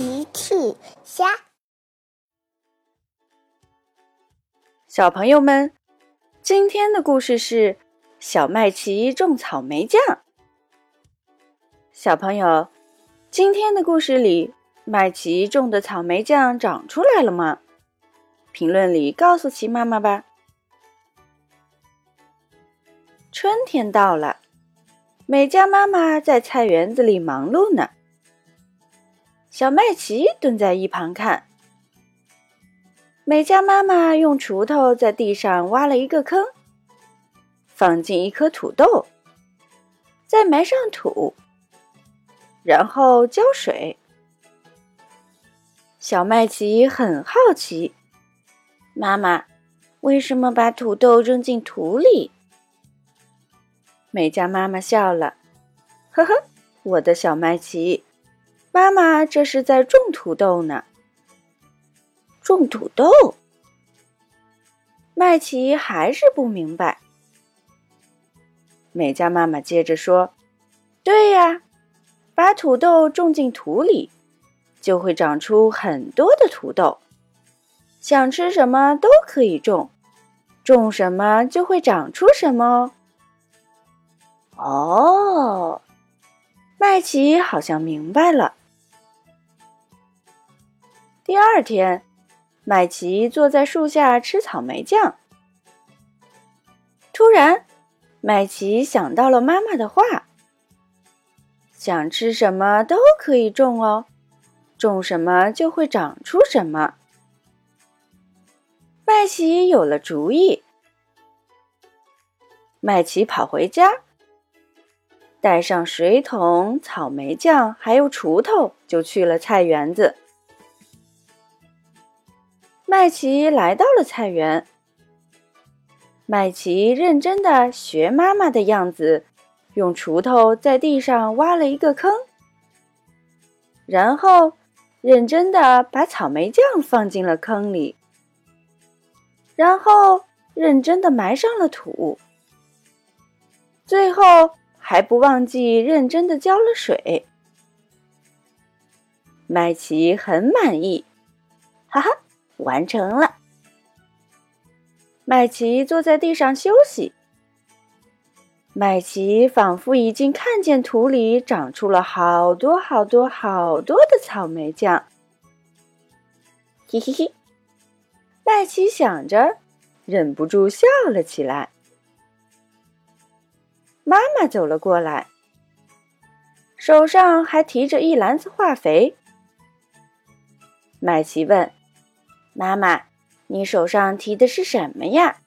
奇趣虾，小朋友们，今天的故事是小麦琪种草莓酱。小朋友，今天的故事里，麦琪种的草莓酱长出来了吗？评论里告诉琪妈妈吧。春天到了，美嘉妈妈在菜园子里忙碌呢。小麦琪蹲在一旁看，美嘉妈妈用锄头在地上挖了一个坑，放进一颗土豆，再埋上土，然后浇水。小麦琪很好奇，妈妈为什么把土豆扔进土里？美嘉妈妈笑了，呵呵，我的小麦琪。妈妈，这是在种土豆呢。种土豆，麦琪还是不明白。美嘉妈妈接着说：“对呀，把土豆种进土里，就会长出很多的土豆。想吃什么都可以种，种什么就会长出什么。”哦，麦琪好像明白了。第二天，麦琪坐在树下吃草莓酱。突然，麦琪想到了妈妈的话：“想吃什么都可以种哦，种什么就会长出什么。”麦琪有了主意。麦琪跑回家，带上水桶、草莓酱还有锄头，就去了菜园子。麦琪来到了菜园。麦琪认真的学妈妈的样子，用锄头在地上挖了一个坑，然后认真的把草莓酱放进了坑里，然后认真的埋上了土，最后还不忘记认真的浇了水。麦琪很满意，哈哈。完成了。麦琪坐在地上休息。麦琪仿佛已经看见土里长出了好多好多好多的草莓酱。嘿嘿嘿，麦琪想着，忍不住笑了起来。妈妈走了过来，手上还提着一篮子化肥。麦琪问。妈妈，你手上提的是什么呀？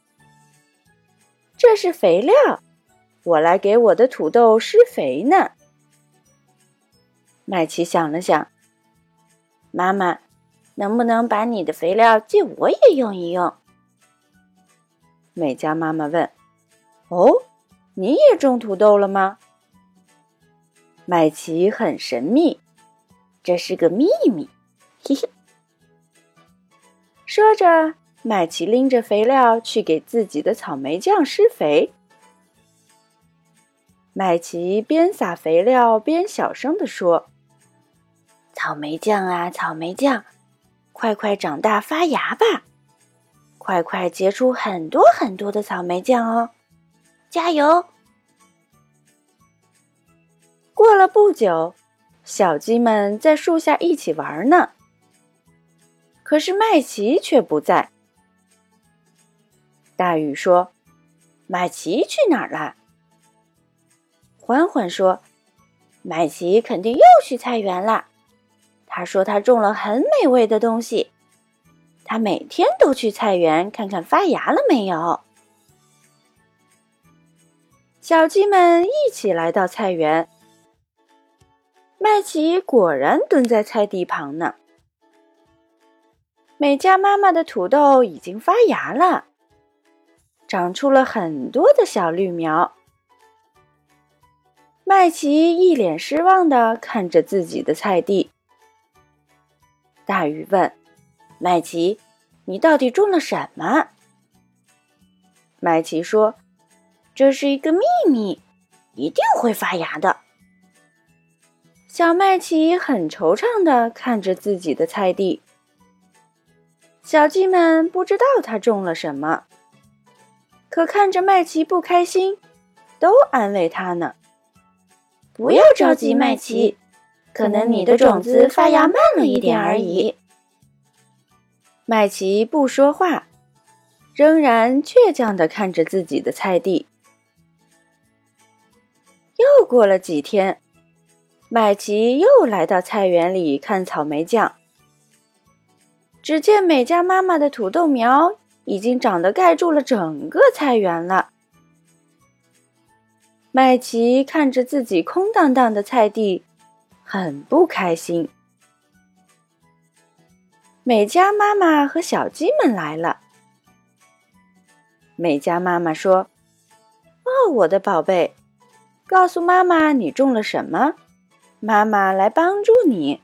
这是肥料，我来给我的土豆施肥呢。麦琪想了想，妈妈，能不能把你的肥料借我也用一用？美嘉妈妈问。哦，你也种土豆了吗？麦琪很神秘，这是个秘密，嘿嘿。说着，麦琪拎着肥料去给自己的草莓酱施肥。麦琪边撒肥料边小声地说：“草莓酱啊，草莓酱，快快长大发芽吧，快快结出很多很多的草莓酱哦，加油！”过了不久，小鸡们在树下一起玩呢。可是麦琪却不在。大雨说：“麦琪去哪儿了？”欢欢说：“麦琪肯定又去菜园了。他说他种了很美味的东西，他每天都去菜园看看发芽了没有。”小鸡们一起来到菜园，麦琪果然蹲在菜地旁呢。美嘉妈妈的土豆已经发芽了，长出了很多的小绿苗。麦琪一脸失望的看着自己的菜地。大鱼问：“麦琪，你到底种了什么？”麦琪说：“这是一个秘密，一定会发芽的。”小麦琪很惆怅地看着自己的菜地。小鸡们不知道它种了什么，可看着麦琪不开心，都安慰他呢：“不要着急，麦琪，可能你的种子发芽慢了一点而已。”麦琪不说话，仍然倔强地看着自己的菜地。又过了几天，麦琪又来到菜园里看草莓酱。只见美嘉妈妈的土豆苗已经长得盖住了整个菜园了。麦琪看着自己空荡荡的菜地，很不开心。美嘉妈妈和小鸡们来了。美嘉妈妈说：“哦，我的宝贝，告诉妈妈你种了什么，妈妈来帮助你。”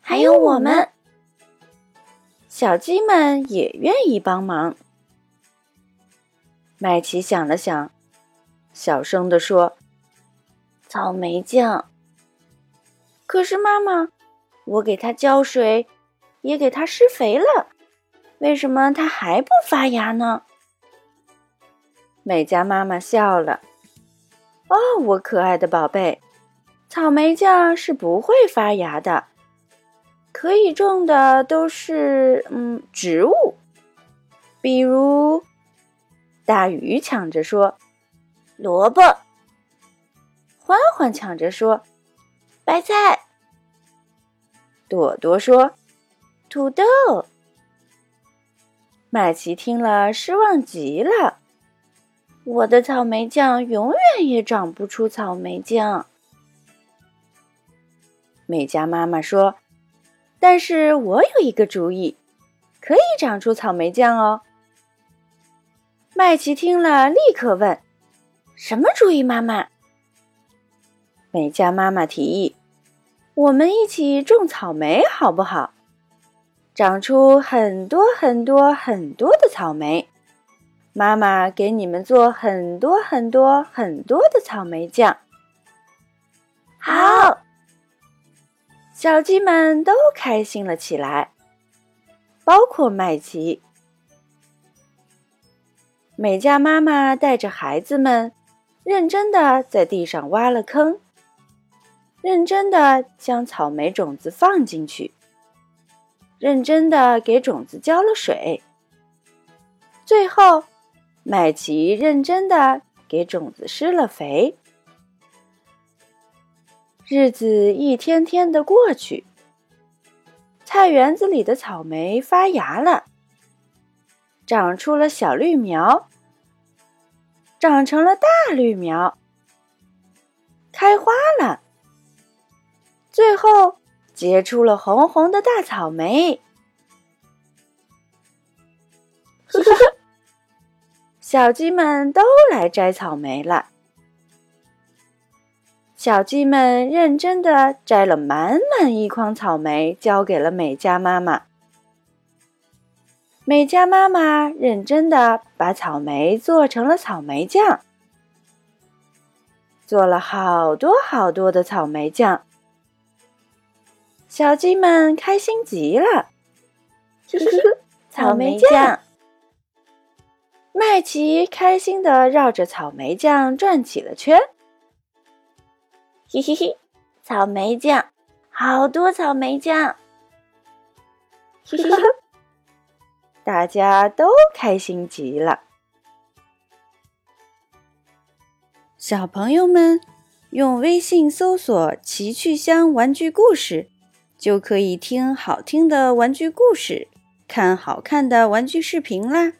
还有我们，小鸡们也愿意帮忙。麦琪想了想，小声地说：“草莓酱。”可是妈妈，我给它浇水。也给它施肥了，为什么它还不发芽呢？美嘉妈妈笑了。哦，我可爱的宝贝，草莓酱是不会发芽的，可以种的都是嗯植物，比如大鱼抢着说萝卜，欢欢抢着说白菜，朵朵说。土豆，麦琪听了失望极了。我的草莓酱永远也长不出草莓酱。美嘉妈妈说：“但是我有一个主意，可以长出草莓酱哦。”麦琪听了，立刻问：“什么主意，妈妈？”美嘉妈妈提议：“我们一起种草莓，好不好？”长出很多很多很多的草莓，妈妈给你们做很多很多很多的草莓酱。好，小鸡们都开心了起来，包括麦琪。美嘉妈妈带着孩子们，认真的在地上挖了坑，认真的将草莓种子放进去。认真的给种子浇了水，最后，麦琪认真的给种子施了肥。日子一天天的过去，菜园子里的草莓发芽了，长出了小绿苗，长成了大绿苗，开花了，最后。结出了红红的大草莓，呵呵呵，小鸡们都来摘草莓了。小鸡们认真的摘了满满一筐草莓，交给了美嘉妈妈。美嘉妈妈认真的把草莓做成了草莓酱，做了好多好多的草莓酱。小鸡们开心极了，草莓酱。麦琪开心的绕着草莓酱转起了圈，嘿嘿嘿，草莓酱，好多草莓酱，嘿嘿嘿，大家都开心极了。小朋友们，用微信搜索“奇趣箱玩具故事”。就可以听好听的玩具故事，看好看的玩具视频啦。